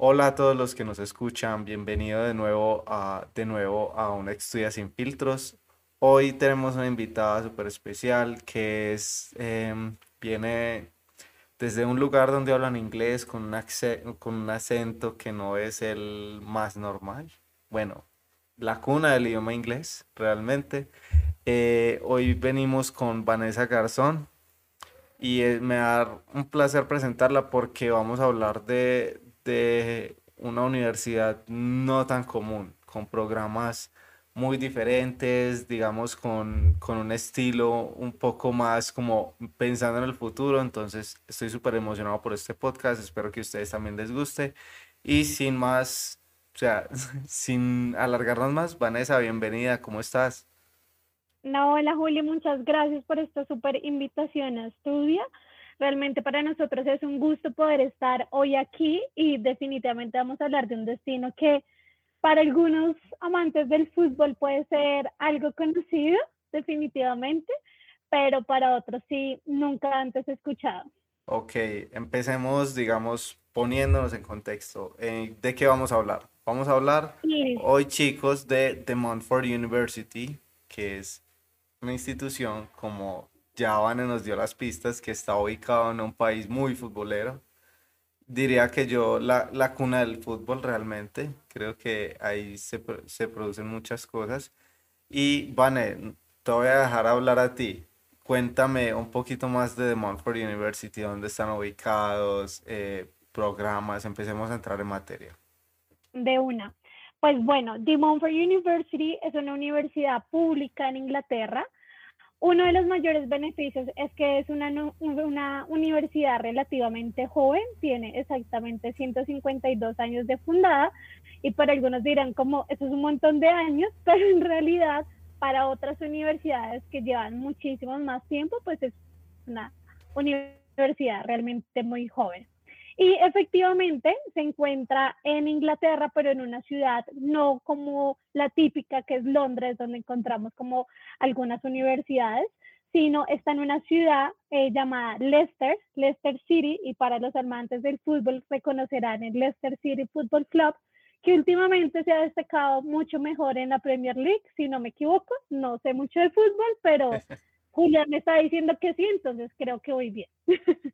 Hola a todos los que nos escuchan, bienvenido de nuevo a, de nuevo a una Estudia sin filtros. Hoy tenemos una invitada súper especial que es, em, viene desde un lugar donde hablan inglés con un, con un acento que no es el más normal. Bueno, la cuna del idioma inglés, realmente. Eh, hoy venimos con Vanessa Garzón y eh, me da un placer presentarla porque vamos a hablar de, de una universidad no tan común, con programas muy diferentes, digamos, con, con, un estilo un poco más como pensando en el futuro. Entonces, estoy súper emocionado por este podcast. Espero que a ustedes también les guste. Y sin más, o sea, sin alargarnos más, Vanessa, bienvenida. ¿Cómo estás? No, hola Juli, muchas gracias por esta súper invitación a Estudia. Realmente para nosotros es un gusto poder estar hoy aquí y definitivamente vamos a hablar de un destino que para algunos amantes del fútbol puede ser algo conocido, definitivamente, pero para otros sí, nunca antes escuchado. Ok, empecemos, digamos, poniéndonos en contexto. Eh, ¿De qué vamos a hablar? Vamos a hablar hoy, chicos, de The Montfort University, que es una institución como ya Vane nos dio las pistas, que está ubicado en un país muy futbolero. Diría que yo, la, la cuna del fútbol realmente, creo que ahí se, se producen muchas cosas. Y Vane, te voy a dejar hablar a ti. Cuéntame un poquito más de The Montfort University, dónde están ubicados, eh, programas, empecemos a entrar en materia. De una. Pues bueno, The Montfort University es una universidad pública en Inglaterra. Uno de los mayores beneficios es que es una, una universidad relativamente joven, tiene exactamente 152 años de fundada y para algunos dirán como eso es un montón de años, pero en realidad para otras universidades que llevan muchísimo más tiempo, pues es una universidad realmente muy joven. Y efectivamente se encuentra en Inglaterra, pero en una ciudad no como la típica que es Londres, donde encontramos como algunas universidades, sino está en una ciudad eh, llamada Leicester, Leicester City, y para los amantes del fútbol reconocerán el Leicester City Football Club, que últimamente se ha destacado mucho mejor en la Premier League, si no me equivoco. No sé mucho de fútbol, pero Julián me está diciendo que sí, entonces creo que voy bien.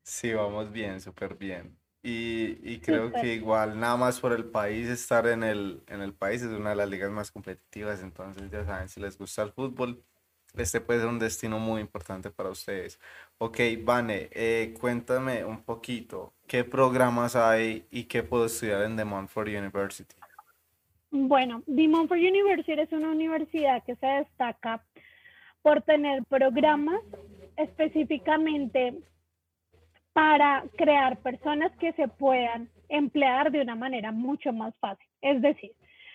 Sí, vamos bien, súper bien. Y, y creo que igual, nada más por el país, estar en el, en el país es una de las ligas más competitivas, entonces ya saben, si les gusta el fútbol, este puede ser un destino muy importante para ustedes. Ok, Vane, eh, cuéntame un poquito, ¿qué programas hay y qué puedo estudiar en The Montfort University? Bueno, The Montfort University es una universidad que se destaca por tener programas específicamente para crear personas que se puedan emplear de una manera mucho más fácil. Es decir,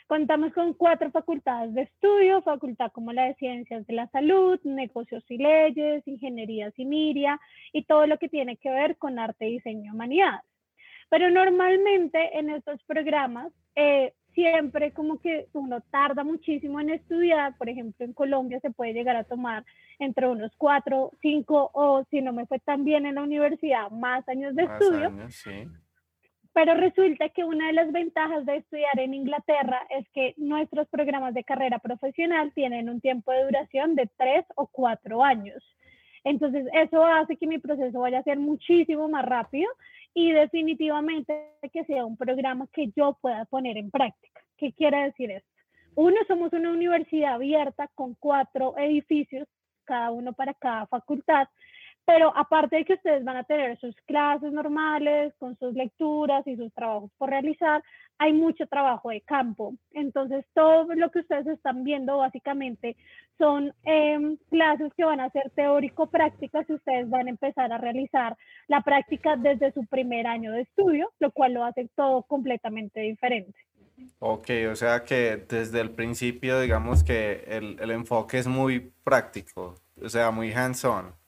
contamos con cuatro facultades de estudio, facultad como la de Ciencias de la Salud, Negocios y Leyes, Ingeniería y Miria y todo lo que tiene que ver con arte, diseño y humanidades. Pero normalmente en estos programas eh, siempre como que uno tarda muchísimo en estudiar, por ejemplo en Colombia se puede llegar a tomar entre unos cuatro, cinco o si no me fue tan bien en la universidad, más años de estudio. Pero resulta que una de las ventajas de estudiar en Inglaterra es que nuestros programas de carrera profesional tienen un tiempo de duración de tres o cuatro años. Entonces, eso hace que mi proceso vaya a ser muchísimo más rápido y definitivamente que sea un programa que yo pueda poner en práctica. ¿Qué quiere decir esto? Uno, somos una universidad abierta con cuatro edificios, cada uno para cada facultad, pero aparte de que ustedes van a tener sus clases normales, con sus lecturas y sus trabajos por realizar, hay mucho trabajo de campo. Entonces, todo lo que ustedes están viendo básicamente son em, clases que van a ser teórico-prácticas y ustedes van a empezar a realizar la práctica desde su primer año de estudio, lo cual lo hace todo completamente diferente. Ok, o sea que desde el principio digamos que el, el enfoque es muy práctico, o sea, muy hands-on.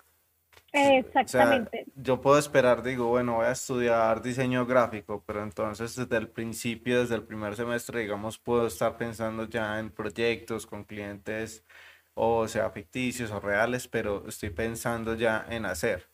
Exactamente. yo puedo esperar, digo, bueno, voy a estudiar diseño gráfico, pero entonces desde el principio, desde el primer semestre, digamos, puedo estar pensando ya en proyectos con clientes, o sea, ficticios o reales, pero estoy pensando ya en hacer.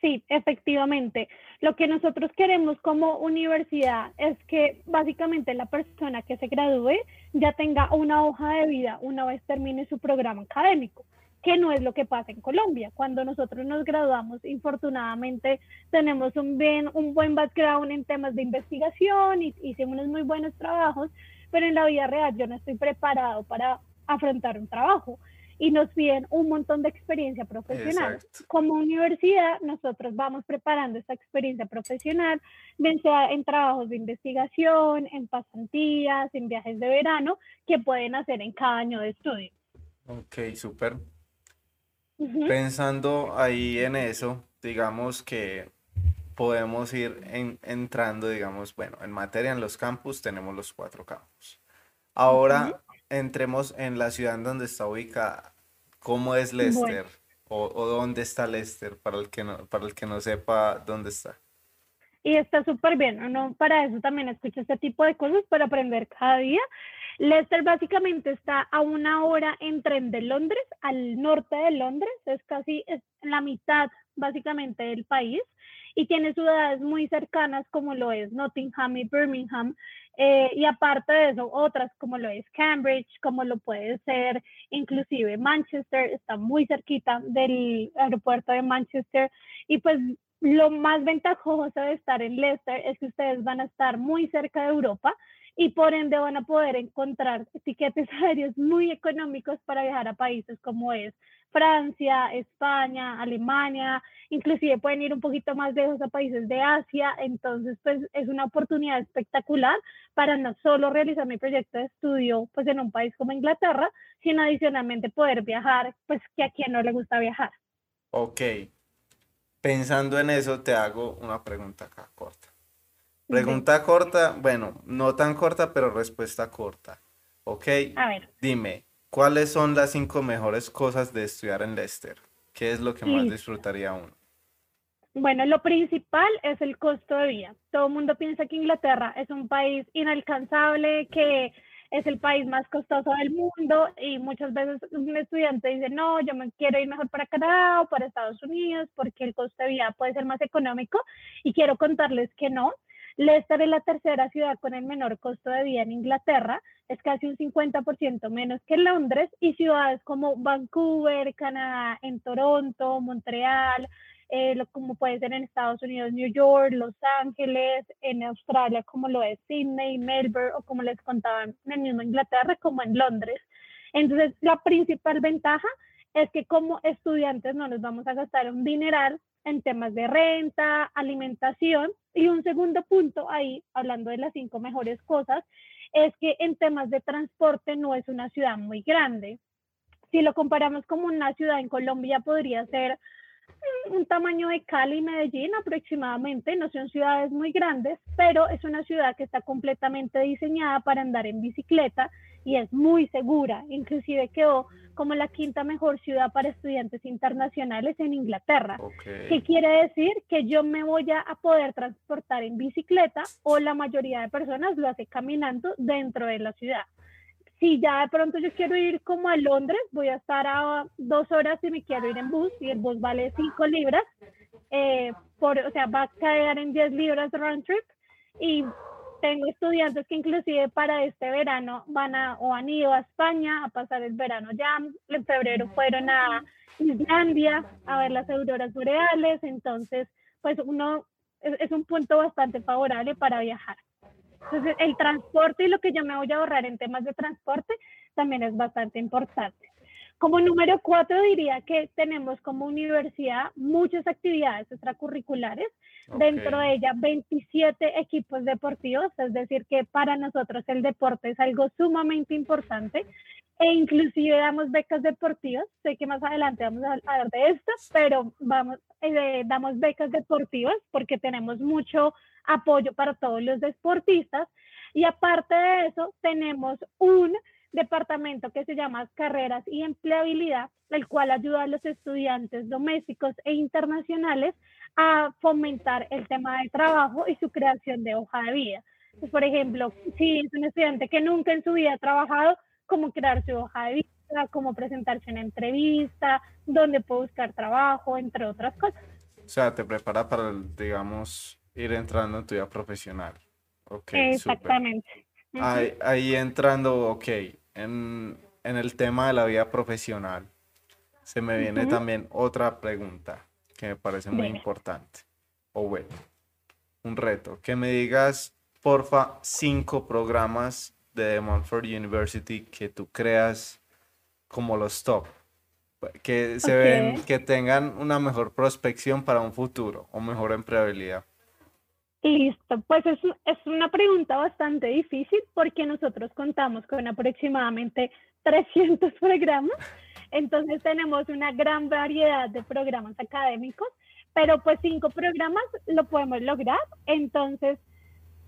Sí, efectivamente. Lo que nosotros queremos como universidad es que básicamente la persona que se gradúe ya tenga una hoja de vida una vez termine su programa académico que no es lo que pasa en Colombia. Cuando nosotros nos graduamos, infortunadamente tenemos un, bien, un buen background en temas de investigación y hicimos unos muy buenos trabajos, pero en la vida real yo no estoy preparado para afrontar un trabajo y nos piden un montón de experiencia profesional. Como universidad, nosotros vamos preparando esta experiencia profesional, bien sea en trabajos de investigación, en pasantías, en viajes de verano, que pueden hacer en cada año de estudio. Ok, súper. Pensando ahí en eso, digamos que podemos ir entrando, digamos, bueno, en materia en los campus tenemos los cuatro campus. Ahora entremos en la ciudad en donde está ubicada. ¿Cómo es Leicester? O, dónde está Leicester para el que no, para el que no sepa dónde está. Y está súper bien, ¿no? Para eso también escucho este tipo de cosas para aprender cada día. Leicester básicamente está a una hora en tren de Londres, al norte de Londres, es casi la mitad básicamente del país y tiene ciudades muy cercanas como lo es Nottingham y Birmingham eh, y aparte de eso otras como lo es Cambridge, como lo puede ser inclusive Manchester, está muy cerquita del aeropuerto de Manchester y pues lo más ventajoso de estar en Leicester es que ustedes van a estar muy cerca de Europa y por ende van a poder encontrar tiquetes aéreos muy económicos para viajar a países como es Francia, España, Alemania, inclusive pueden ir un poquito más lejos a países de Asia, entonces pues es una oportunidad espectacular para no solo realizar mi proyecto de estudio pues en un país como Inglaterra, sino adicionalmente poder viajar, pues que a quien no le gusta viajar. Ok, pensando en eso te hago una pregunta acá corta. Pregunta corta, bueno, no tan corta, pero respuesta corta. ¿Ok? A ver. Dime, ¿cuáles son las cinco mejores cosas de estudiar en Leicester? ¿Qué es lo que más disfrutaría uno? Bueno, lo principal es el costo de vida. Todo el mundo piensa que Inglaterra es un país inalcanzable, que es el país más costoso del mundo y muchas veces un estudiante dice, no, yo me quiero ir mejor para Canadá o para Estados Unidos porque el costo de vida puede ser más económico y quiero contarles que no, Leicester es la tercera ciudad con el menor costo de vida en Inglaterra, es casi un 50% menos que Londres y ciudades como Vancouver, Canadá, en Toronto, Montreal, eh, como puede ser en Estados Unidos, New York, Los Ángeles, en Australia como lo es Sydney, Melbourne o como les contaba en Inglaterra como en Londres. Entonces, la principal ventaja es que como estudiantes no nos vamos a gastar un dineral en temas de renta, alimentación. Y un segundo punto ahí, hablando de las cinco mejores cosas, es que en temas de transporte no es una ciudad muy grande. Si lo comparamos como una ciudad en Colombia, podría ser un tamaño de Cali y Medellín aproximadamente, no son ciudades muy grandes, pero es una ciudad que está completamente diseñada para andar en bicicleta y es muy segura, inclusive quedó como la quinta mejor ciudad para estudiantes internacionales en Inglaterra. ¿Qué quiere decir? Que yo me voy a, poder transportar en bicicleta o la mayoría de personas lo hace caminando dentro de la ciudad. Si ya de pronto yo quiero ir como a Londres, voy a estar a dos horas y me quiero ir en bus y el bus vale cinco libras, eh, por, o sea, va a caer en 10 libras round trip y tengo estudiantes que inclusive para este verano van a o han ido a España a pasar el verano ya. En febrero fueron a Islandia a ver las auroras boreales. Entonces, pues uno es, es un punto bastante favorable para viajar. Entonces, el transporte y lo que yo me voy a ahorrar en temas de transporte también es bastante importante. Como número cuatro diría que tenemos como universidad muchas actividades extracurriculares, dentro de ellas 27 equipos deportivos, es decir, que para nosotros el deporte es algo sumamente importante. E inclusive damos becas deportivas, sé que más adelante vamos a hablar de esto, pero vamos, eh, damos becas deportivas porque tenemos mucho apoyo para todos los deportistas. Y aparte de eso tenemos un departamento que se llama Carreras y Empleabilidad, el cual ayuda a los estudiantes domésticos e internacionales a fomentar el tema del trabajo y su creación de hoja de vida. Pues, por ejemplo, si es un estudiante que nunca en su vida ha trabajado, cómo crear su hoja de vida, cómo presentarse en entrevista, dónde puede buscar trabajo, entre otras cosas. O sea, te prepara para, digamos, ir entrando en tu vida profesional. Ok, Exactamente. ahí, entrando, ok, en, el tema de la vida profesional, se me viene también otra pregunta que me parece muy importante. O bueno, un reto. Que me digas, porfa, cinco programas de Montfort University que tú creas como los top. Que se ven, que tengan una mejor prospección para un futuro o mejor empleabilidad. Listo, pues es, es una pregunta bastante difícil porque nosotros contamos con aproximadamente 300 programas, entonces tenemos una gran variedad de programas académicos, pero pues cinco programas lo podemos lograr, entonces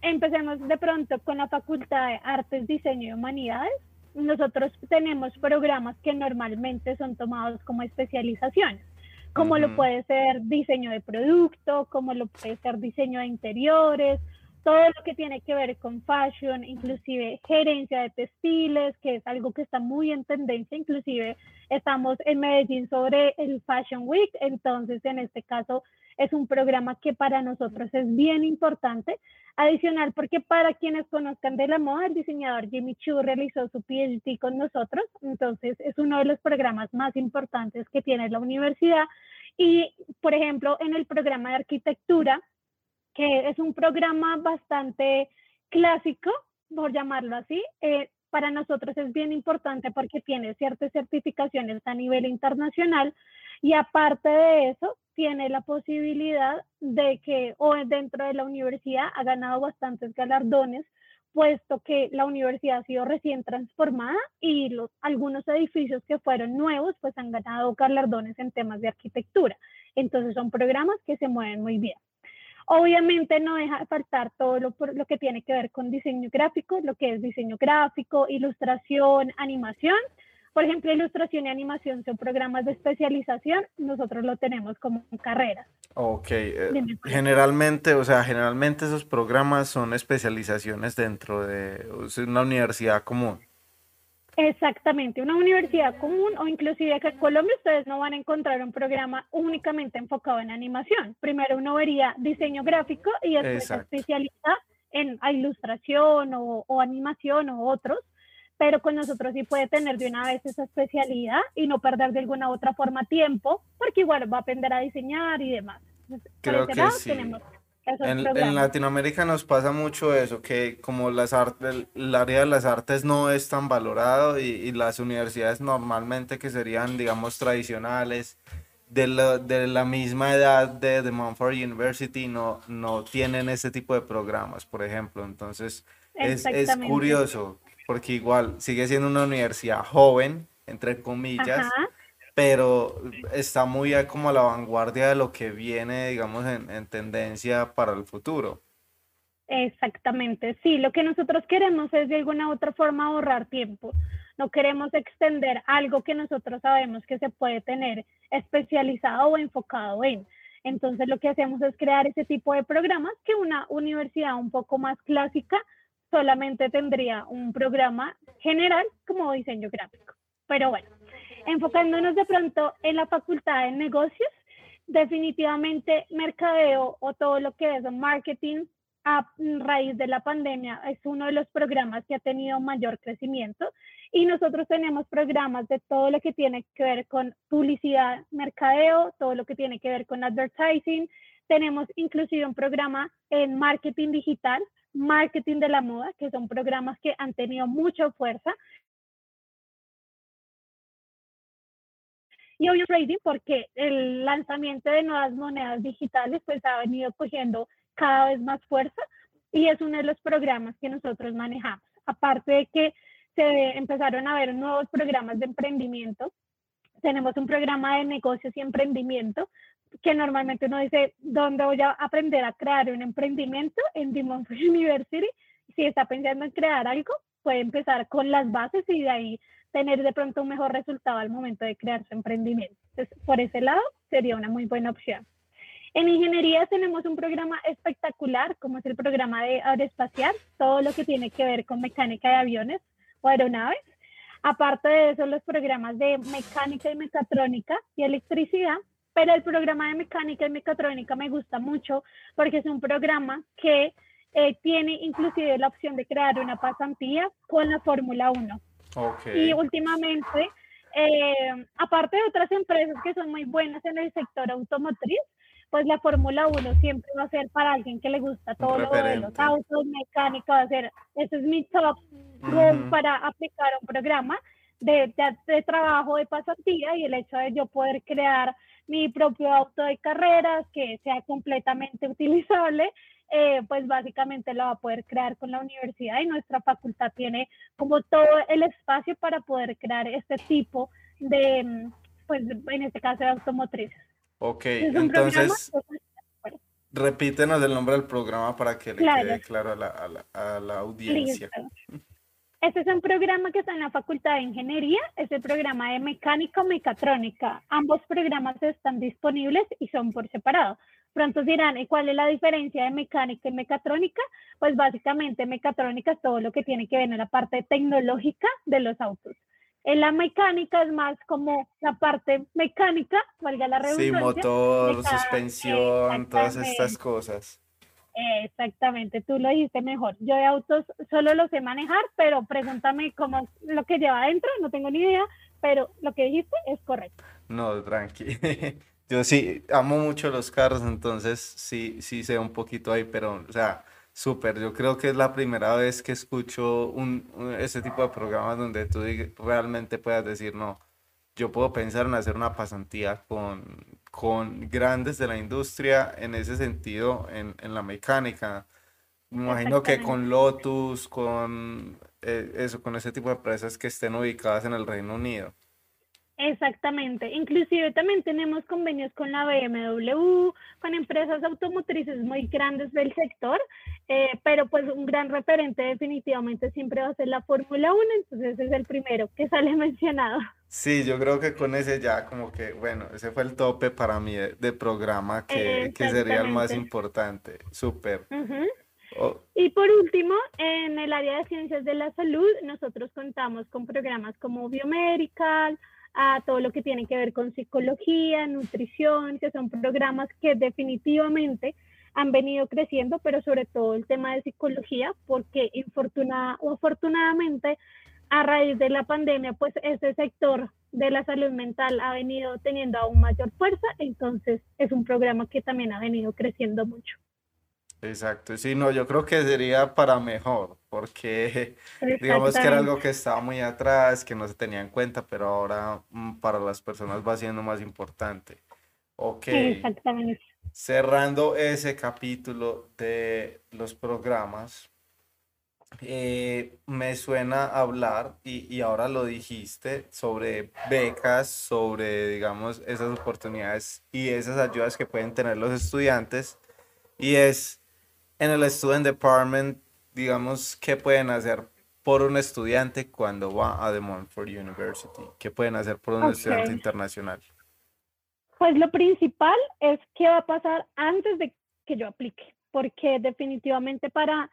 empecemos de pronto con la Facultad de Artes, Diseño y Humanidades. Nosotros tenemos programas que normalmente son tomados como especializaciones como lo puede ser diseño de producto, como lo puede ser diseño de interiores, todo lo que tiene que ver con fashion, inclusive gerencia de textiles, que es algo que está muy en tendencia, inclusive estamos en Medellín sobre el Fashion Week, entonces en este caso es un programa que para nosotros es bien importante. Adicional, porque para quienes conozcan de la moda, el diseñador Jimmy Choo realizó su PhD con nosotros, entonces es uno de los programas más importantes que tiene la universidad. Y, por ejemplo, en el programa de arquitectura, que es un programa bastante clásico, por llamarlo así, eh, para nosotros es bien importante porque tiene ciertas certificaciones a nivel internacional y aparte de eso, tiene la posibilidad de que o dentro de la universidad ha ganado bastantes galardones, puesto que la universidad ha sido recién transformada y los, algunos edificios que fueron nuevos pues han ganado galardones en temas de arquitectura. Entonces son programas que se mueven muy bien. Obviamente no deja de faltar todo lo, lo que tiene que ver con diseño gráfico, lo que es diseño gráfico, ilustración, animación por ejemplo, ilustración y animación son programas de especialización, nosotros lo tenemos como carrera. Ok, eh, generalmente, o sea, generalmente esos programas son especializaciones dentro de una universidad común. Exactamente, una universidad común o inclusive acá en Colombia ustedes no van a encontrar un programa únicamente enfocado en animación. Primero uno vería diseño gráfico y después especializa en ilustración o, o animación o otros pero con nosotros sí puede tener de una vez esa especialidad y no perder de alguna otra forma tiempo, porque igual va a aprender a diseñar y demás. Creo que sí. En, Latinoamérica nos pasa mucho eso, que como las artes, el área de las artes no es tan valorado y, las universidades normalmente que serían, digamos, tradicionales, de la, de la misma edad de The Montfort University no, no tienen ese tipo de programas, por ejemplo. Entonces, es, es curioso porque igual sigue siendo una universidad joven, entre comillas, pero está muy como a la vanguardia de lo que viene, digamos, en, en tendencia para el futuro. Exactamente, sí, lo que nosotros queremos es de alguna otra forma ahorrar tiempo. No queremos extender algo que nosotros sabemos que se puede tener especializado o enfocado en. Entonces lo que hacemos es crear ese tipo de programas que una universidad un poco más clásica solamente tendría un programa general como diseño gráfico. Pero bueno, enfocándonos de pronto en la facultad de negocios, definitivamente mercadeo o todo lo que es marketing a raíz de la pandemia es uno de los programas que ha tenido mayor crecimiento y nosotros tenemos programas de todo lo que tiene que ver con publicidad, mercadeo, todo lo que tiene que ver con advertising. Tenemos inclusive un programa en marketing digital marketing de la moda, que son programas que han tenido mucha fuerza. Y obvio trading porque el lanzamiento de nuevas monedas digitales pues ha venido cogiendo cada vez más fuerza y es uno de los programas que nosotros manejamos. Aparte de que se empezaron a ver nuevos programas de emprendimiento, tenemos un programa de negocios y emprendimiento que normalmente uno dice, ¿dónde voy a aprender a crear un emprendimiento? En Dimon University. Si está pensando en crear algo, puede empezar con las bases y de ahí tener de pronto un mejor resultado al momento de crear su emprendimiento. Entonces, por ese lado, sería una muy buena opción. En ingeniería tenemos un programa espectacular, como es el programa de aeroespacial, todo lo que tiene que ver con mecánica de aviones o aeronaves. Aparte de eso, los programas de mecánica y mecatrónica y electricidad pero el programa de mecánica y mecatrónica me gusta mucho porque es un programa que eh, tiene inclusive la opción de crear una pasantía con la Fórmula 1. Y últimamente, eh, aparte de otras empresas que son muy buenas en el sector automotriz, pues la Fórmula 1 siempre va a ser para alguien que le gusta todo lo de los autos, mecánica, va a ser, ese es mi top para aplicar un programa de, de, trabajo de pasantía y el hecho de yo poder crear mi propio auto de carreras que sea completamente utilizable, eh, pues básicamente lo va a poder crear con la universidad y nuestra facultad tiene como todo el espacio para poder crear este tipo de, pues en este caso de automotrices. Ok, entonces repítenos el nombre del programa para que le quede claro a la, a la, a la audiencia. Este es un programa que está en la Facultad de Ingeniería, es el programa de mecánica mecatrónica. Ambos programas están disponibles y son por separado. Pronto dirán, ¿y cuál es la diferencia de mecánica y mecatrónica? Pues básicamente mecatrónica es todo lo que tiene que ver en la parte tecnológica de los autos. En la mecánica es más como la parte mecánica, valga la redundancia. Sí, motor, suspensión, todas estas cosas. Exactamente, tú lo dijiste mejor. Yo de autos solo lo sé manejar, pero pregúntame cómo lo que lleva adentro, no tengo ni idea, pero lo que dijiste es correcto. No, tranqui. Yo sí amo mucho los carros, entonces sí, sí sé un poquito ahí, pero, o sea, súper. Yo creo que es la primera vez que escucho un, ese tipo de programas donde tú realmente puedas decir, no, yo puedo pensar en hacer una pasantía con, con grandes de la industria en ese sentido, en, en la mecánica. Me imagino que con Lotus, con eh, eso, con ese tipo de empresas que estén ubicadas en el Reino Unido. Exactamente. Inclusive también tenemos convenios con la BMW, con empresas automotrices muy grandes del sector, eh, pero pues un gran referente definitivamente siempre va a ser la Fórmula 1, entonces es el primero que sale mencionado. Sí, yo creo que con ese ya como que, bueno, ese fue el tope para mí de, programa que, que, sería el más importante. Súper. Oh. Y por último, en el área de ciencias de la salud, nosotros contamos con programas como Biomedical, a todo lo que tiene que ver con psicología, nutrición, que son programas que definitivamente han venido creciendo, pero sobre todo el tema de psicología, porque infortunada o afortunadamente a raíz de la pandemia, pues ese sector de la salud mental ha venido teniendo aún mayor fuerza, entonces es un programa que también ha venido creciendo mucho. Exacto, sí, no, yo creo que sería para mejor, porque digamos que era algo que estaba muy atrás, que no se tenía en cuenta, pero ahora mm, para las personas va siendo más importante. Ok. Exactamente. Cerrando ese capítulo de los programas, eh, me suena hablar, y, y ahora lo dijiste, sobre becas, sobre, digamos, esas oportunidades y esas ayudas que pueden tener los estudiantes, y es en el Student Department, digamos, ¿qué pueden hacer por un estudiante cuando va a The Montfort University? ¿Qué pueden hacer por un estudiante internacional? Pues lo principal es qué va a pasar antes de que yo aplique, porque definitivamente para,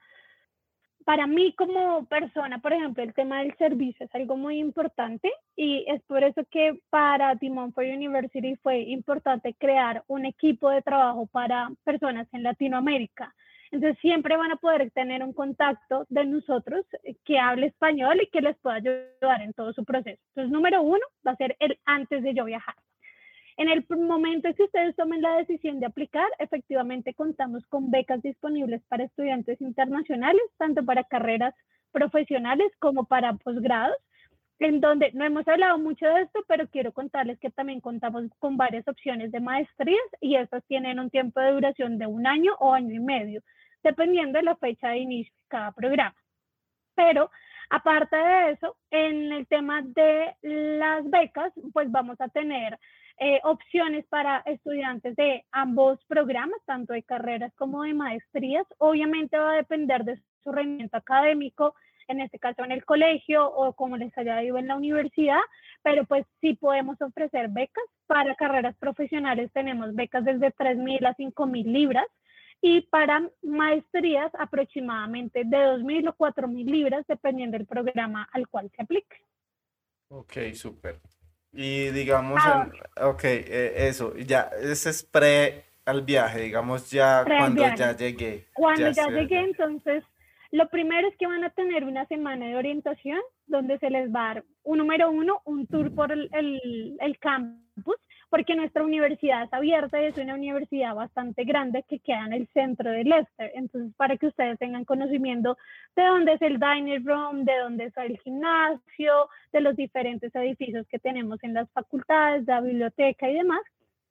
para mí como persona, por ejemplo, el tema del servicio es algo muy importante y es por eso que para The Montfort University fue importante crear un equipo de trabajo para personas en Latinoamérica entonces siempre van a poder tener un contacto de nosotros que hable español y que les pueda ayudar en todo su proceso. Entonces, número uno va a ser el antes de yo viajar. En el momento en que ustedes tomen la decisión de aplicar, efectivamente contamos con becas disponibles para estudiantes internacionales, tanto para carreras profesionales como para posgrados, en donde no hemos hablado mucho de esto, pero quiero contarles que también contamos con varias opciones de maestrías y estas tienen un tiempo de duración de un año o año y medio dependiendo de la fecha de inicio de cada programa. Pero aparte de eso, en el tema de las becas, pues vamos a tener eh, opciones para estudiantes de ambos programas, tanto de carreras como de maestrías. Obviamente va a depender de su rendimiento académico, en este caso en el colegio o como les haya ido en la universidad, pero pues sí podemos ofrecer becas. Para carreras profesionales tenemos becas desde 3.000 a 5.000 libras y para maestrías aproximadamente de 2.000 o 4.000 libras, dependiendo del programa al cual se aplique. Ok, súper. Y digamos, Ah, en- ok, eh, eso, ya, ese es pre al viaje, digamos ya cuando viaje. ya llegué, Cuando ya ya llegué, allá. entonces, lo primero es que van a tener una semana de orientación donde se les va a dar, un número uno, un tour por el, el- el campus, porque nuestra universidad es abierta y es una universidad bastante grande que queda en el centro de Leicester. Entonces, para que ustedes tengan conocimiento de dónde es el dining room, de dónde está el gimnasio, de los diferentes edificios que tenemos en las facultades, la biblioteca y demás.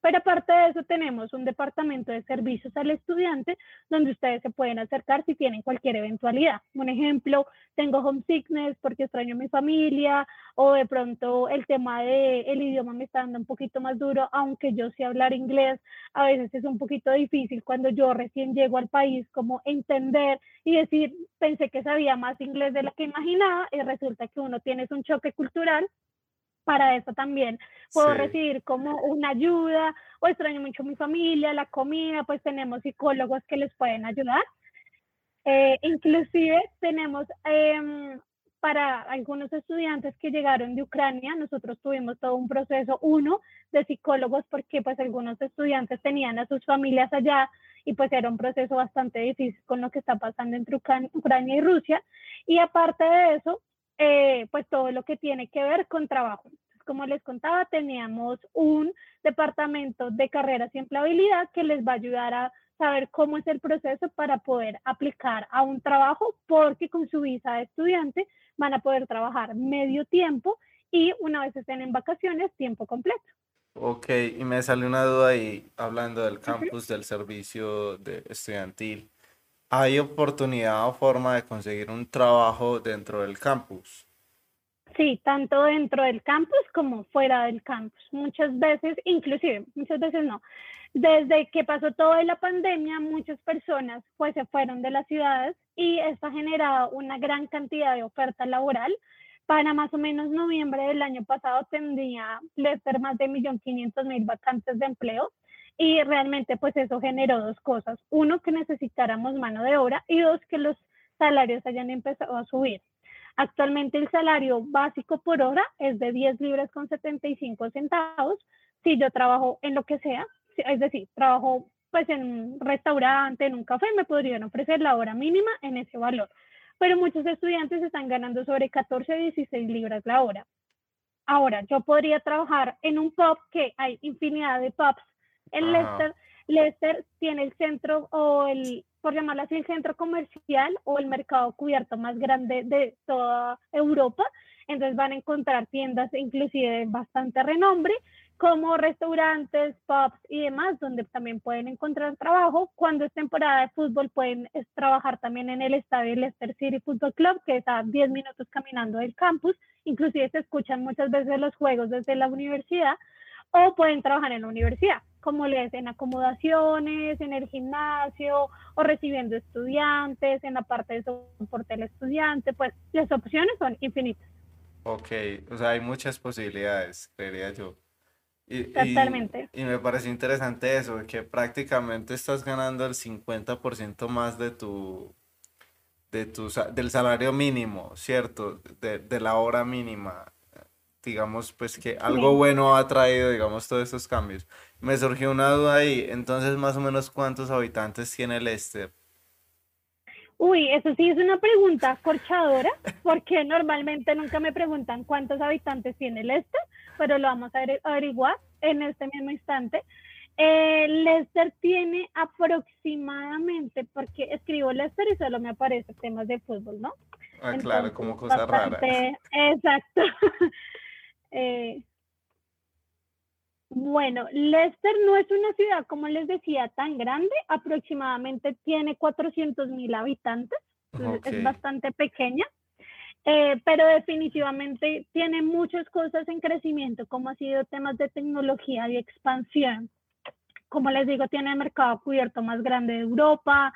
Pero aparte de eso, tenemos un departamento de servicios al estudiante donde ustedes se pueden acercar si tienen cualquier eventualidad. Un ejemplo, tengo homesickness porque extraño a mi familia o de pronto el tema del el idioma me está dando un poquito más duro, aunque yo sé hablar inglés, a veces es un poquito difícil cuando yo recién llego al país como entender y decir, pensé que sabía más inglés de lo que imaginaba y resulta que uno tiene un choque cultural para eso también puedo Sí, recibir como una ayuda o extraño mucho a mi familia, la comida, pues tenemos psicólogos que les pueden ayudar. Eh, inclusive tenemos em, para algunos estudiantes que llegaron de Ucrania, nosotros tuvimos todo un proceso, uno, de psicólogos, porque pues algunos estudiantes tenían a sus familias allá y pues era un proceso bastante difícil con lo que está pasando entre Ucran- Ucrania y Rusia. Y aparte de eso, eh, pues todo lo que tiene que ver con trabajo. Entonces, Como les contaba, teníamos un departamento de carreras y empleabilidad que les va a ayudar a saber cómo es el proceso para poder aplicar a un trabajo, porque con su visa de estudiante van a poder trabajar medio tiempo y una vez estén en vacaciones, tiempo completo. ok, y me sale una duda ahí, hablando del campus del servicio de estudiantil. ¿Hay oportunidad o forma de conseguir un trabajo dentro del campus? Sí, tanto dentro del campus como fuera del campus. Muchas veces, inclusive, muchas veces no. Desde que pasó toda la pandemia, muchas personas pues se fueron de las ciudades y esto ha generado una gran cantidad de oferta laboral. Para más o menos noviembre del año pasado tendría más de 1.500.000 vacantes de empleo y realmente pues eso generó dos cosas. Uno, que necesitáramos mano de obra y dos, que los salarios hayan empezado a subir. Actualmente el salario básico por hora es de 10 libras con 75 centavos. Si yo trabajo en lo que sea, es decir, trabajo pues en un restaurante, en un café, me podrían ofrecer la hora mínima en ese valor. Pero muchos estudiantes están ganando sobre 14 o 16 libras la hora. Ahora, yo podría trabajar en un pub que hay infinidad de pubs en Ajá. Leicester. Leicester tiene el centro o el, por llamarlo así, el centro comercial o el mercado cubierto más grande de toda Europa. Entonces van a encontrar tiendas inclusive de bastante renombre como restaurantes, pubs y demás, donde también pueden encontrar trabajo. Cuando es temporada de fútbol, pueden trabajar también en el estadio Leicester City Football Club, que está a 10 minutos caminando del campus. Inclusive se escuchan muchas veces los juegos desde la universidad o pueden trabajar en la universidad, como les en acomodaciones, en el gimnasio o recibiendo estudiantes, en la parte de soporte al estudiante, pues las opciones son infinitas. Ok, o sea, hay muchas posibilidades, creería yo. Y, Totalmente. y me pareció interesante eso, que prácticamente estás ganando el 50% más de tu, de tu, del salario mínimo, ¿cierto? De, de la hora mínima. Digamos, pues que algo bueno ha traído, digamos, todos estos cambios. Me surgió una duda ahí, entonces, más o menos, ¿cuántos habitantes tiene Leicester? Uy, eso sí es una pregunta corchadora, porque normalmente nunca me preguntan cuántos habitantes tiene Leicester, pero lo vamos a averi- averiguar en este mismo instante. Eh, Leicester tiene aproximadamente, porque escribo Leicester y solo me aparecen temas de fútbol, ¿no? Ah, claro, como cosa rara. bastante, exacto. Eh, bueno, Leicester no es una ciudad, como les decía, tan grande, aproximadamente tiene 400 mil habitantes, es bastante pequeña, eh, pero definitivamente tiene muchas cosas en crecimiento, como ha sido temas de tecnología y expansión. Como les digo, tiene el mercado cubierto más grande de Europa,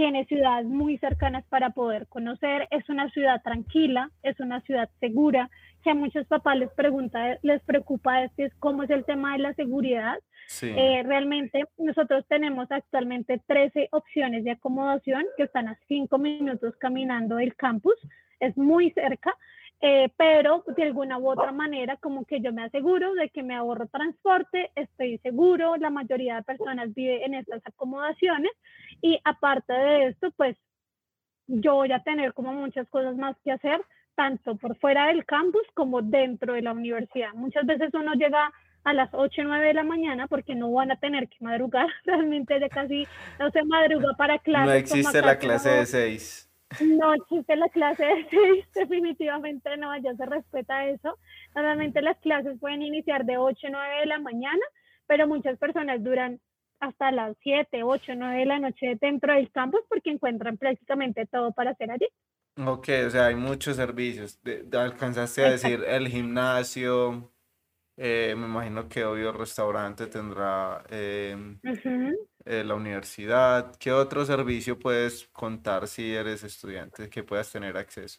tiene ciudades muy cercanas para poder conocer, es una ciudad tranquila, es una ciudad segura, que a muchos papás les pregunta, les preocupa es, es cómo es el tema de la seguridad. Sí. Eh, realmente nosotros tenemos actualmente 13 opciones de acomodación que están a 5 minutos caminando del campus, es muy cerca. Eh, pero de alguna u otra manera como que yo me aseguro de que me ahorro transporte, estoy seguro, la mayoría de personas vive en estas acomodaciones y aparte de esto, pues yo voy a tener como muchas cosas más que hacer, tanto por fuera del campus como dentro de la universidad. Muchas veces uno llega a las 8 o 9 de la mañana porque no van a tener que madrugar, realmente ya casi no se madruga para clases. No existe la clase de 6. No existe la clase de 6, definitivamente no, ya se respeta eso. Normalmente las clases pueden iniciar de 8 o 9 de la mañana, pero muchas personas duran hasta las 7, 8, 9 de la noche dentro del campus porque encuentran prácticamente todo para hacer allí. Ok, o sea, hay muchos servicios. alcanzaste a decir el gimnasio, eh, me imagino que obvio restaurante tendrá em, eh, la universidad. ¿Qué otro servicio puedes contar si eres estudiante que puedas tener acceso?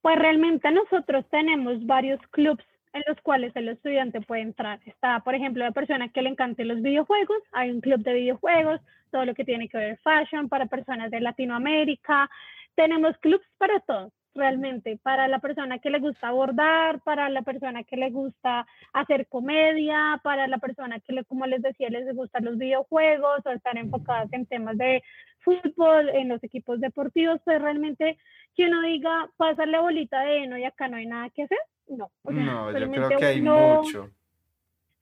Pues realmente nosotros tenemos varios clubs en los cuales el estudiante puede entrar. Está, por ejemplo, la persona que le encante los videojuegos, hay un club de videojuegos, todo lo que tiene que ver fashion para personas de Latinoamérica. Tenemos clubs para todos realmente, para la persona que le gusta abordar, para la persona que le gusta hacer comedia, para la persona que, le, como les decía, les gustan los videojuegos o estar enfocadas en temas de fútbol, en los equipos deportivos, pues realmente que uno diga, pásale bolita de no y acá no hay nada que hacer, no. no, yo creo que hay mucho.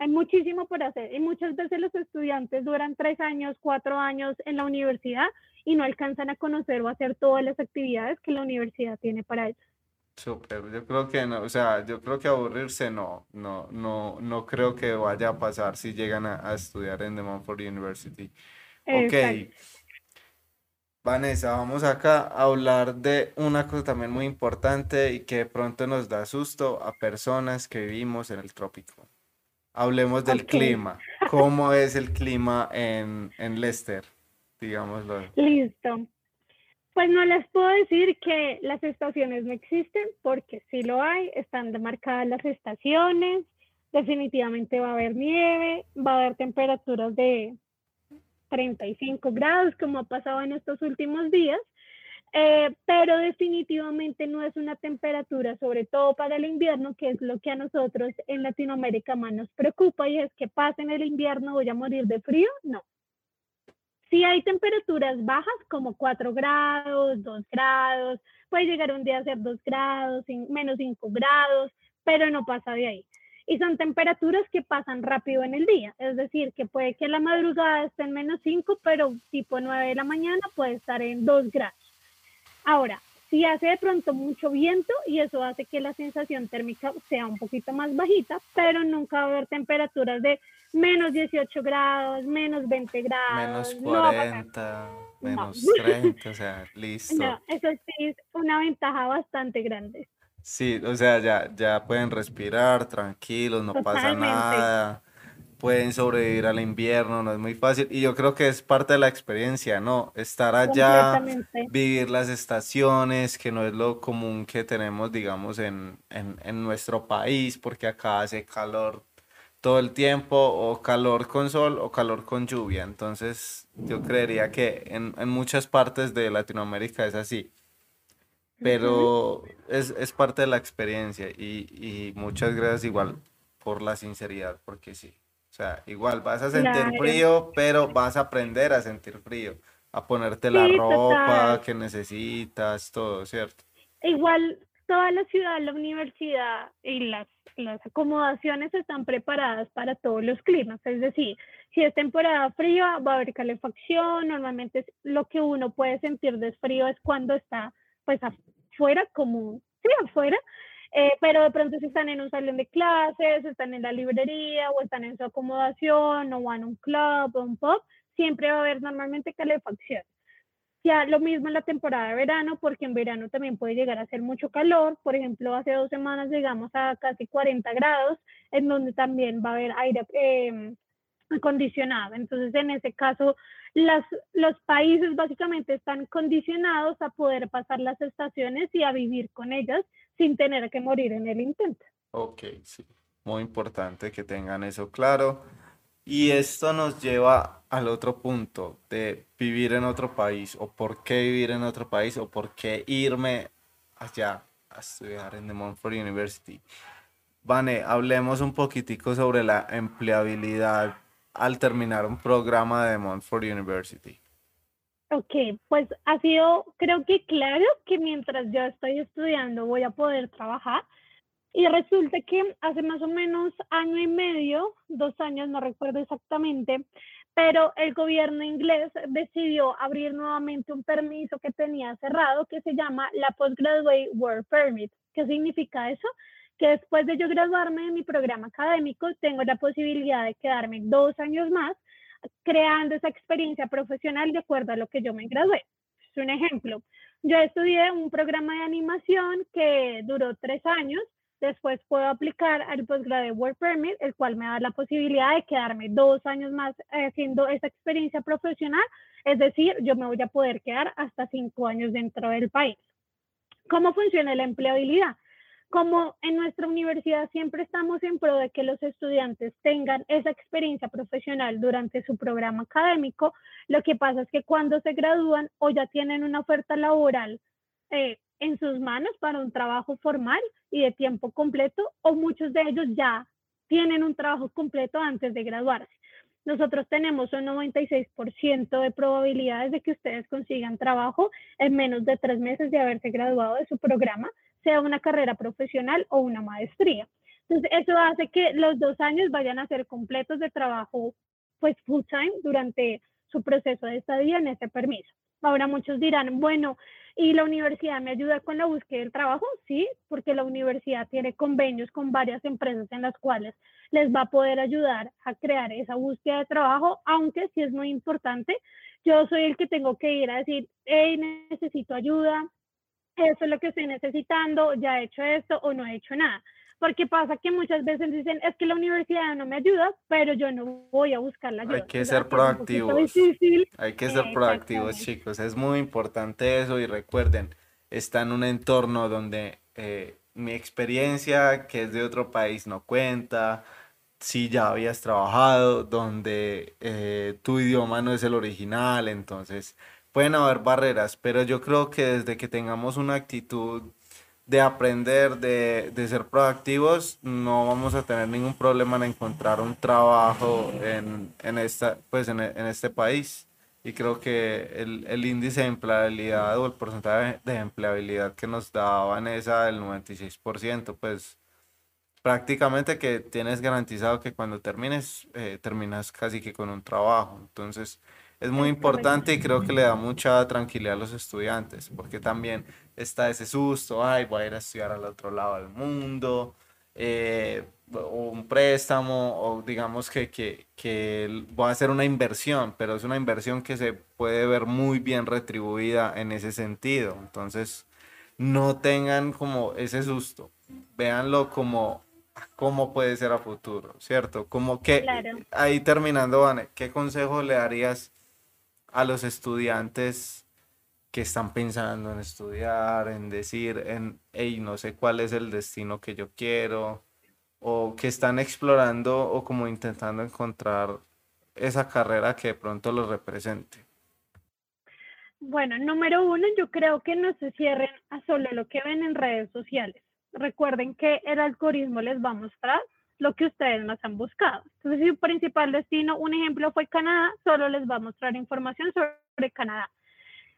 Hay muchísimo por hacer y muchas veces los estudiantes duran tres años, cuatro años en la universidad y no alcanzan a conocer o hacer todas las actividades que la universidad tiene para ellos. Súper, yo creo que no, o sea, yo creo que aburrirse no, no, no, no creo que vaya a pasar si llegan a, estudiar en The Montfort University. Ok. Vanessa, vamos acá a hablar de una cosa también muy importante y que de pronto nos da susto a personas que vivimos en el trópico. Hablemos del clima. ¿Cómo es el clima en, en Leicester? digámoslo. Listo. Pues no les puedo decir que las estaciones no existen, porque sí lo hay, están demarcadas las estaciones, definitivamente va a haber nieve, va a haber temperaturas de 35 grados, como ha pasado en estos últimos días, eh, pero definitivamente no es una temperatura, sobre todo para el invierno, que es lo que a nosotros en Latinoamérica más nos preocupa, y es que pasen el invierno, voy a morir de frío, no. Si hay temperaturas bajas como 4 grados, 2 grados, puede llegar un día a ser 2 grados, menos 5 grados, pero no pasa de ahí. Y son temperaturas que pasan rápido en el día, es decir, que puede que la madrugada esté en menos 5, pero tipo 9 de la mañana puede estar en 2 grados. Ahora, si hace de pronto mucho viento y eso hace que la sensación térmica sea un poquito más bajita, pero nunca va a haber temperaturas de menos 18 grados, menos 20 grados. Menos 40, menos 30, o sea, listo. No, eso sí es una ventaja bastante grande. Sí, o sea, ya, ya pueden respirar tranquilos, no pasa nada pueden sobrevivir al invierno, no es muy fácil. Y yo creo que es parte de la experiencia, ¿no? Estar allá, vivir las estaciones, que no es lo común que tenemos, digamos, en, nuestro país, porque acá hace calor todo el tiempo, o calor con sol o calor con lluvia. Entonces, yo creería que en, muchas partes de Latinoamérica es así. Pero es, es parte de la experiencia y, y muchas gracias igual por la sinceridad, porque sí. O sea, igual vas a sentir frío, pero vas a aprender a sentir frío, a ponerte la ropa que necesitas, todo, ¿cierto? Igual toda la ciudad, la universidad y las, las acomodaciones están preparadas para todos los climas. Es decir, si es temporada fría, va a haber calefacción. Normalmente lo que uno puede sentir de frío es cuando está pues afuera, como sí, afuera, eh, pero de pronto si están en un salón de clases, están en la librería o están en su acomodación o van a un club o un pub, siempre va a haber normalmente calefacción. Ya lo mismo en la temporada de verano, porque en verano también puede llegar a ser mucho calor. Por ejemplo, hace dos semanas llegamos a casi 40 grados, en donde también va a haber aire eh, acondicionado. Entonces, en ese caso, las, los países básicamente están condicionados a poder pasar las estaciones y a vivir con ellas sin tener que morir en el intento. Ok, sí, muy importante que tengan eso claro. Y esto nos lleva al otro punto de vivir en otro país o por qué vivir en otro país o por qué irme allá. a estudiar en The Montfort University. Vane, hablemos un poquitico sobre la empleabilidad al terminar un programa de Montfort University. Ok, pues ha sido, creo que claro que mientras yo estoy estudiando voy a poder trabajar. Y resulta que hace más o menos año y medio, dos años, no recuerdo exactamente, pero el gobierno inglés decidió abrir nuevamente un permiso que tenía cerrado que se llama la Postgraduate Work Permit. ¿Qué significa eso? Que después de yo graduarme de mi programa académico, tengo la posibilidad de quedarme dos años más creando esa experiencia profesional de acuerdo a lo que yo me gradué. Es un ejemplo. Yo estudié un programa de animación que duró tres años. Después puedo aplicar al Postgraduate Work Permit, el cual me da la posibilidad de quedarme dos años más haciendo esa experiencia profesional. Es decir, yo me voy a poder quedar hasta cinco años dentro del país. ¿Cómo funciona la empleabilidad? Como en nuestra universidad siempre estamos en pro de que los estudiantes tengan esa experiencia profesional durante su programa académico, lo que pasa es que cuando se gradúan o ya tienen una oferta laboral eh, en sus manos para un trabajo formal y de tiempo completo, o muchos de ellos ya tienen un trabajo completo antes de graduarse. Nosotros tenemos un 96% de probabilidades de que ustedes consigan trabajo en menos de tres meses de haberse graduado de su programa sea una carrera profesional o una maestría. Entonces, eso hace que los dos años vayan a ser completos de trabajo, pues full time durante su proceso de estadía en ese permiso. Ahora muchos dirán, bueno, ¿y la universidad me ayuda con la búsqueda del trabajo? Sí, porque la universidad tiene convenios con varias empresas en las cuales les va a poder ayudar a crear esa búsqueda de trabajo, aunque sí es muy importante, yo soy el que tengo que ir a decir, hey, necesito ayuda, eso es lo que estoy necesitando, ya he hecho esto o no he hecho nada. Porque pasa que muchas veces dicen, es que la universidad no me ayuda, pero yo no voy a buscar la ayuda. Hay que ser proactivos. Hay que ser proactivos, chicos. Es muy importante eso y recuerden, está en un entorno donde eh, mi experiencia, que es de otro país, no cuenta. Si ya habías trabajado, donde eh, tu idioma no es el original, entonces pueden haber barreras, pero yo creo que desde que tengamos una actitud de aprender, de, ser proactivos, no vamos a tener ningún problema en encontrar un trabajo en, esta, pues en, este país. Y creo que el, índice de empleabilidad o el porcentaje de empleabilidad que nos da Vanessa del 96%, pues prácticamente que tienes garantizado que cuando termines, eh, terminas casi que con un trabajo. Entonces, es muy importante y creo que le da mucha tranquilidad a los estudiantes, porque también está ese susto, ay, voy a ir a estudiar al otro lado del mundo, eh, o un préstamo, o digamos que, que, que voy a hacer una inversión, pero es una inversión que se puede ver muy bien retribuida en ese sentido. Entonces, no tengan como ese susto, véanlo como cómo puede ser a futuro, ¿cierto? Como que, ahí terminando, Vane, ¿qué consejo le darías a los estudiantes que están pensando en estudiar, en decir, en, hey, no sé cuál es el destino que yo quiero, o que están explorando o como intentando encontrar esa carrera que de pronto los represente? Bueno, número uno, yo creo que no se cierren a solo lo que ven en redes sociales. Recuerden que el algoritmo les va a mostrar lo que ustedes más han buscado. Entonces, si su principal destino, un ejemplo fue Canadá, solo les va a mostrar información sobre Canadá.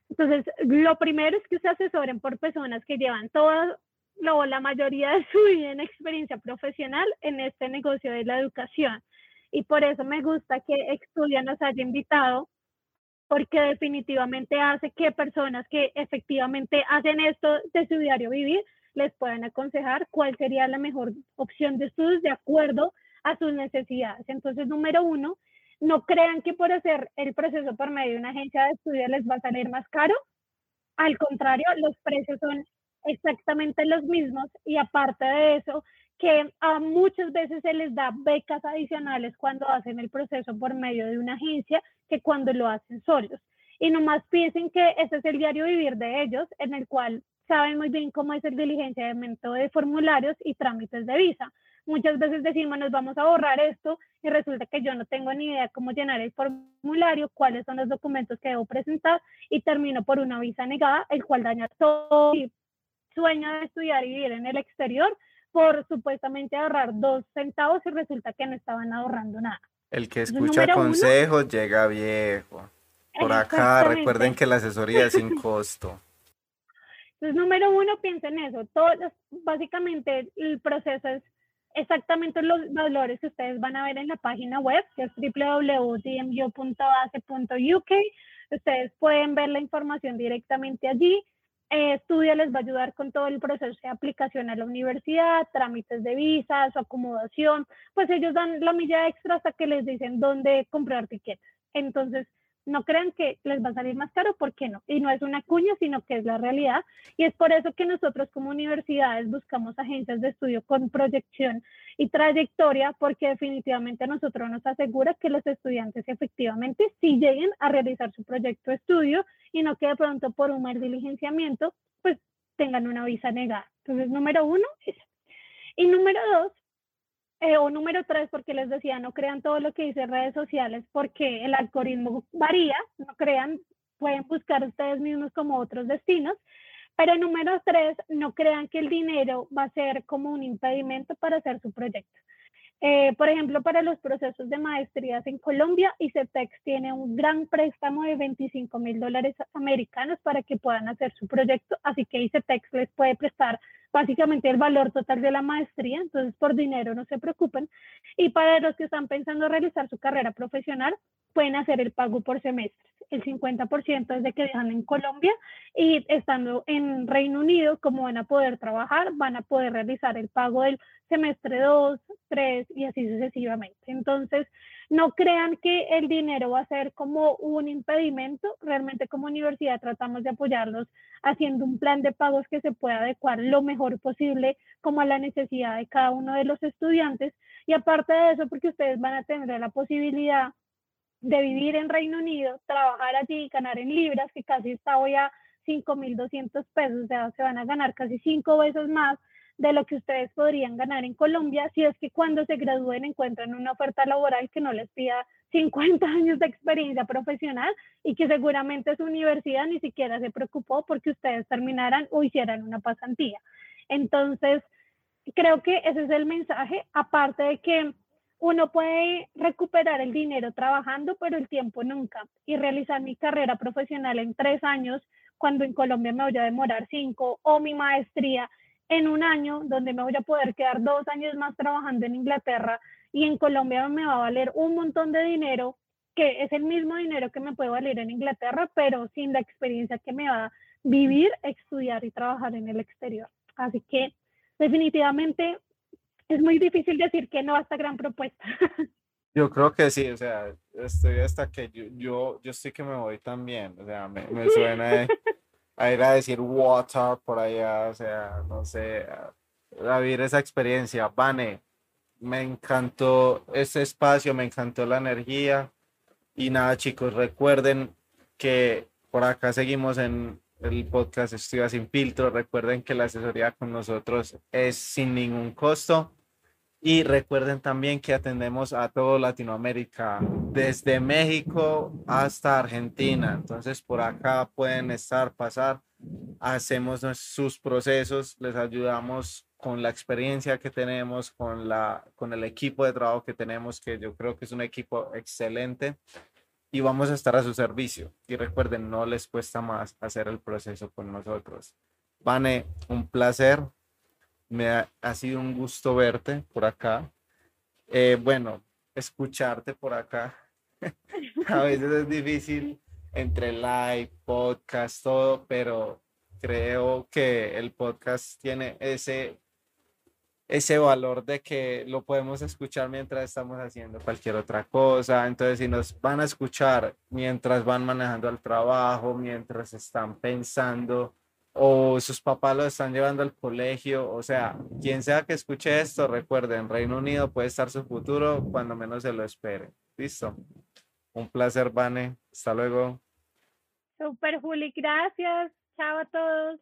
Entonces, lo primero es que se asesoren por personas que llevan toda o la mayoría de su vida en experiencia profesional en este negocio de la educación. Y por eso me gusta que Estudia nos haya invitado, porque definitivamente hace que personas que efectivamente hacen esto de su diario vivir les puedan aconsejar cuál sería la mejor opción de estudios de acuerdo a sus necesidades. Entonces, número uno, no crean que por hacer el proceso por medio de una agencia de estudios les va a salir más caro. Al contrario, los precios son exactamente los mismos y aparte de eso, que a muchas veces se les da becas adicionales cuando hacen el proceso por medio de una agencia que cuando lo hacen solos. Y nomás piensen que ese es el diario vivir de ellos, en el cual saben muy bien cómo es el diligenciamiento de formularios y trámites de visa. Muchas veces decimos, nos vamos a borrar esto y resulta que yo no tengo ni idea cómo llenar el formulario, cuáles son los documentos que debo presentar y termino por una visa negada, el cual daña todo sueño de estudiar y vivir en el exterior por supuestamente ahorrar dos centavos y resulta que no estaban ahorrando nada. El que escucha consejos llega viejo. Por acá recuerden que la asesoría es sin costo. Entonces, número uno, piensen en eso. Todo, básicamente, el proceso es exactamente los valores que ustedes van a ver en la página web, que es www.dmu.base.uk. Ustedes pueden ver la información directamente allí. Eh, les va a ayudar con todo el proceso de aplicación a la universidad, trámites de visa, su acomodación. Pues ellos dan la milla extra hasta que les dicen dónde comprar tiquetes. Entonces, no crean que les va a salir más caro, ¿por qué no? Y no es una cuña, sino que es la realidad. Y es por eso que nosotros como universidades buscamos agencias de estudio con proyección y trayectoria, porque definitivamente nosotros nos asegura que los estudiantes efectivamente sí lleguen a realizar su proyecto de estudio y no que de pronto por un mal diligenciamiento, pues tengan una visa negada. Entonces, número uno, Y número dos, eh, o número tres, porque les decía, no crean todo lo que dice redes sociales, porque el algoritmo varía, no crean, pueden buscar ustedes mismos como otros destinos. Pero número tres, no crean que el dinero va a ser como un impedimento para hacer su proyecto. Eh, por ejemplo, para los procesos de maestrías en Colombia, ICETEX tiene un gran préstamo de 25 mil dólares americanos para que puedan hacer su proyecto, así que ICETEX les puede prestar básicamente el valor total de la maestría, entonces por dinero no se preocupen. Y para los que están pensando realizar su carrera profesional, pueden hacer el pago por semestres. El 50% es de que dejan en Colombia y estando en Reino Unido, como van a poder trabajar, van a poder realizar el pago del semestre 2, 3 y así sucesivamente. Entonces, no crean que el dinero va a ser como un impedimento. Realmente como universidad tratamos de apoyarlos haciendo un plan de pagos que se pueda adecuar lo mejor posible como a la necesidad de cada uno de los estudiantes. Y aparte de eso, porque ustedes van a tener la posibilidad de vivir en Reino Unido, trabajar allí, ganar en libras, que casi está hoy a 5.200 pesos, o sea, se van a ganar casi cinco veces más de lo que ustedes podrían ganar en Colombia si es que cuando se gradúen encuentran una oferta laboral que no les pida 50 años de experiencia profesional y que seguramente su universidad ni siquiera se preocupó porque ustedes terminaran o hicieran una pasantía. Entonces, creo que ese es el mensaje, aparte de que uno puede recuperar el dinero trabajando, pero el tiempo nunca. Y realizar mi carrera profesional en tres años, cuando en Colombia me voy a demorar cinco, o mi maestría en un año, donde me voy a poder quedar dos años más trabajando en Inglaterra y en Colombia me va a valer un montón de dinero, que es el mismo dinero que me puede valer en Inglaterra, pero sin la experiencia que me va a vivir, estudiar y trabajar en el exterior. Así que definitivamente es muy difícil decir que no a esta gran propuesta. Yo creo que sí, o sea, estoy hasta que yo, yo, yo estoy que me voy también, o sea, me, me suena a ir a decir water por allá, o sea, no sé, a, vivir esa experiencia. Vane, me encantó ese espacio, me encantó la energía. Y nada, chicos, recuerden que por acá seguimos en el podcast Estudia sin filtro. Recuerden que la asesoría con nosotros es sin ningún costo. Y recuerden también que atendemos a todo Latinoamérica, desde México hasta Argentina. Entonces, por acá pueden estar, pasar, hacemos sus procesos, les ayudamos con la experiencia que tenemos, con, la, con el equipo de trabajo que tenemos, que yo creo que es un equipo excelente. Y vamos a estar a su servicio. Y recuerden, no les cuesta más hacer el proceso con nosotros. Vane, un placer me ha, sido un gusto verte por acá. Eh, bueno, escucharte por acá. a veces es difícil entre live, podcast, todo, pero creo que el podcast tiene ese, ese valor de que lo podemos escuchar mientras estamos haciendo cualquier otra cosa. Entonces, si nos van a escuchar mientras van manejando el trabajo, mientras están pensando o sus papás lo están llevando al colegio, o sea, quien sea que escuche esto, recuerden, Reino Unido puede estar su futuro cuando menos se lo espere. Listo. Un placer, Vane. Hasta luego. Super, Juli. Gracias. Chao a todos.